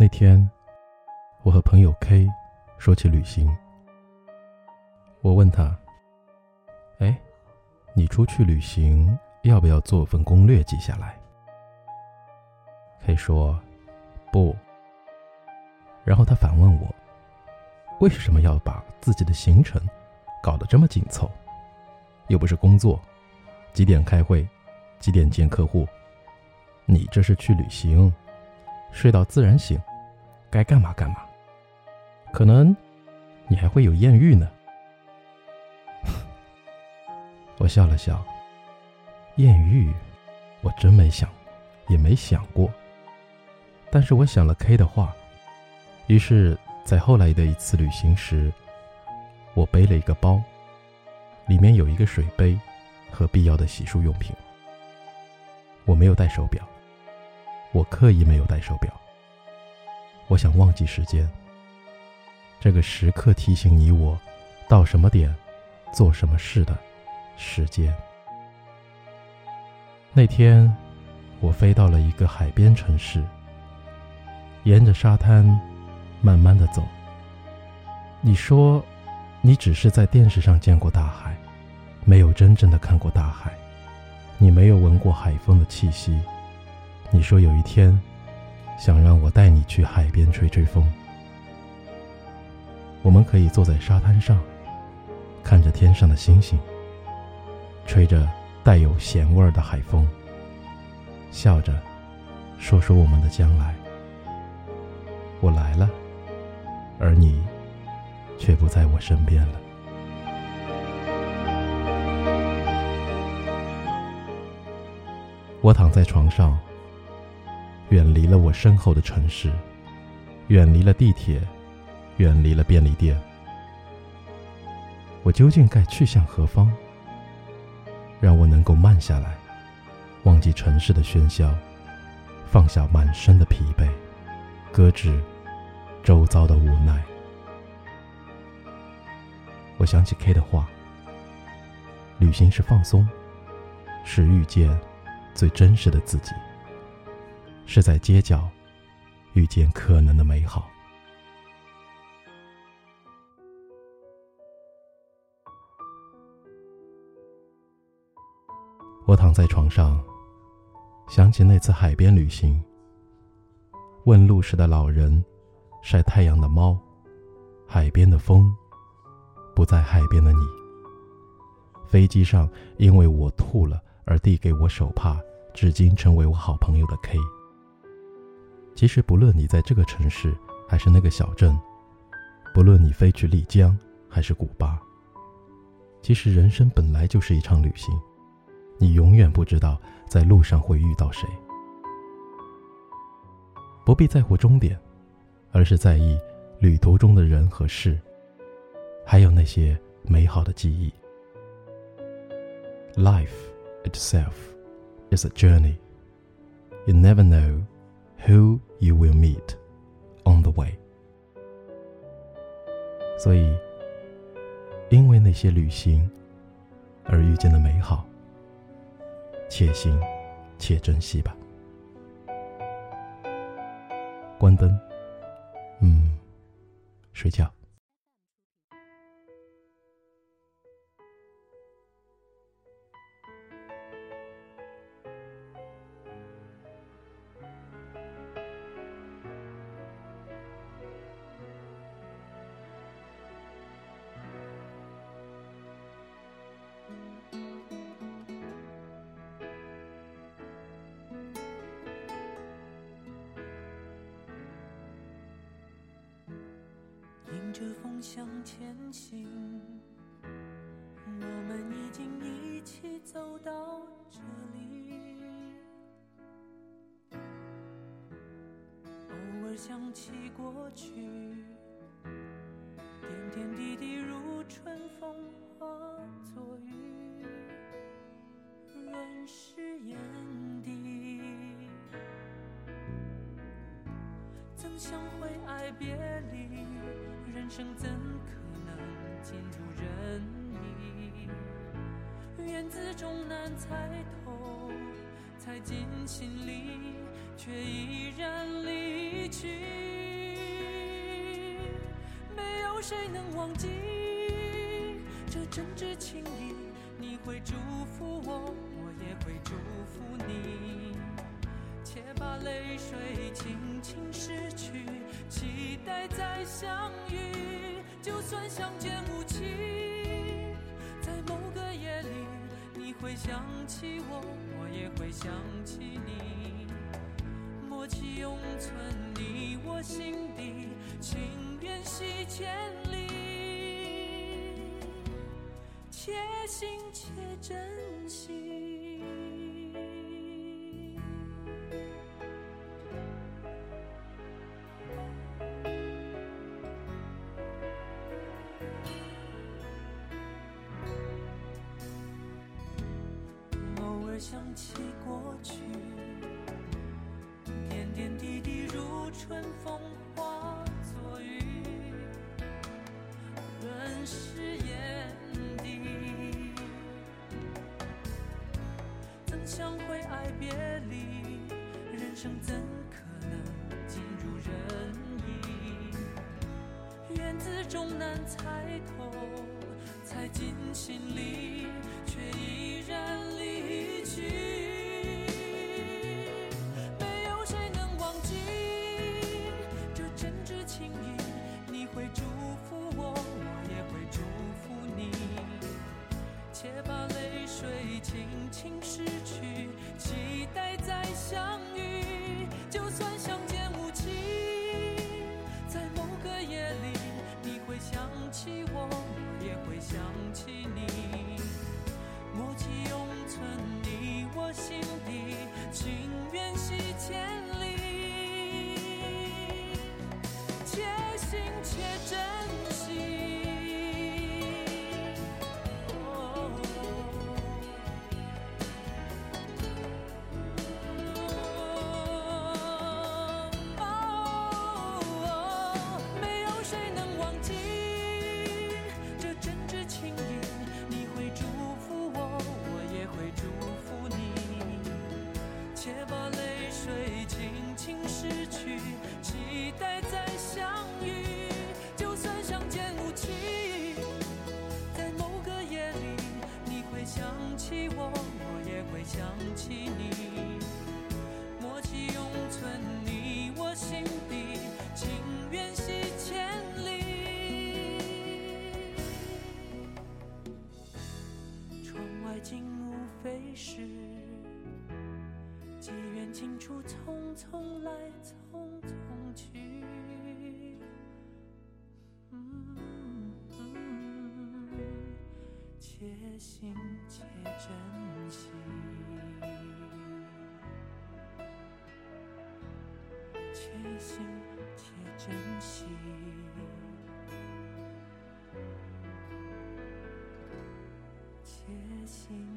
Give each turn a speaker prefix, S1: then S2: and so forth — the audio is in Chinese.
S1: 那天，我和朋友 K 说起旅行。我问他：“哎，你出去旅行要不要做份攻略记下来？”K 说：“不。”然后他反问我：“为什么要把自己的行程搞得这么紧凑？又不是工作，几点开会，几点见客户？你这是去旅行，睡到自然醒。”该干嘛干嘛，可能你还会有艳遇呢。我笑了笑，艳遇我真没想，也没想过。但是我想了 K 的话，于是，在后来的一次旅行时，我背了一个包，里面有一个水杯和必要的洗漱用品。我没有带手表，我刻意没有带手表。我想忘记时间，这个时刻提醒你我到什么点，做什么事的时间。那天，我飞到了一个海边城市，沿着沙滩慢慢的走。你说，你只是在电视上见过大海，没有真正的看过大海，你没有闻过海风的气息。你说有一天。想让我带你去海边吹吹风，我们可以坐在沙滩上，看着天上的星星，吹着带有咸味儿的海风，笑着说说我们的将来。我来了，而你却不在我身边了。我躺在床上。远离了我身后的城市，远离了地铁，远离了便利店。我究竟该去向何方？让我能够慢下来，忘记城市的喧嚣，放下满身的疲惫，搁置周遭的无奈。我想起 K 的话：旅行是放松，是遇见最真实的自己。是在街角遇见可能的美好。我躺在床上，想起那次海边旅行。问路时的老人，晒太阳的猫，海边的风，不在海边的你。飞机上因为我吐了而递给我手帕，至今成为我好朋友的 K。其实，不论你在这个城市还是那个小镇，不论你飞去丽江还是古巴，其实人生本来就是一场旅行，你永远不知道在路上会遇到谁。不必在乎终点，而是在意旅途中的人和事，还有那些美好的记忆。Life itself is a journey. You never know. Who you will meet on the way。所以，因为那些旅行而遇见的美好，且行且珍惜吧。关灯，嗯，睡觉。
S2: 向前行，我们已经一起走到这里。偶尔想起过去，点点滴滴如春风化作雨，润湿眼底。曾想会爱别离？人生怎可能尽如人意？缘字终难猜透。
S1: 猜进心里，却依然离去。没有谁能忘记这真挚情谊，你会祝福我，我也会祝福你。且把泪水轻轻拭去，期待再相遇。就算相见无期，在某个夜里，你会想起我，我也会想起你。默契永存你我心底，情缘系千里，且行且珍惜。春风化作雨，润湿眼底。怎想会爱别离？人生怎可能尽如人意？缘字终难猜透，猜进心里，却依然离去。想起你。默契永存你我心底，情缘系千里。窗外景物飞逝，机缘尽处匆匆来，匆匆去。嗯且行且珍惜。心且珍惜。且行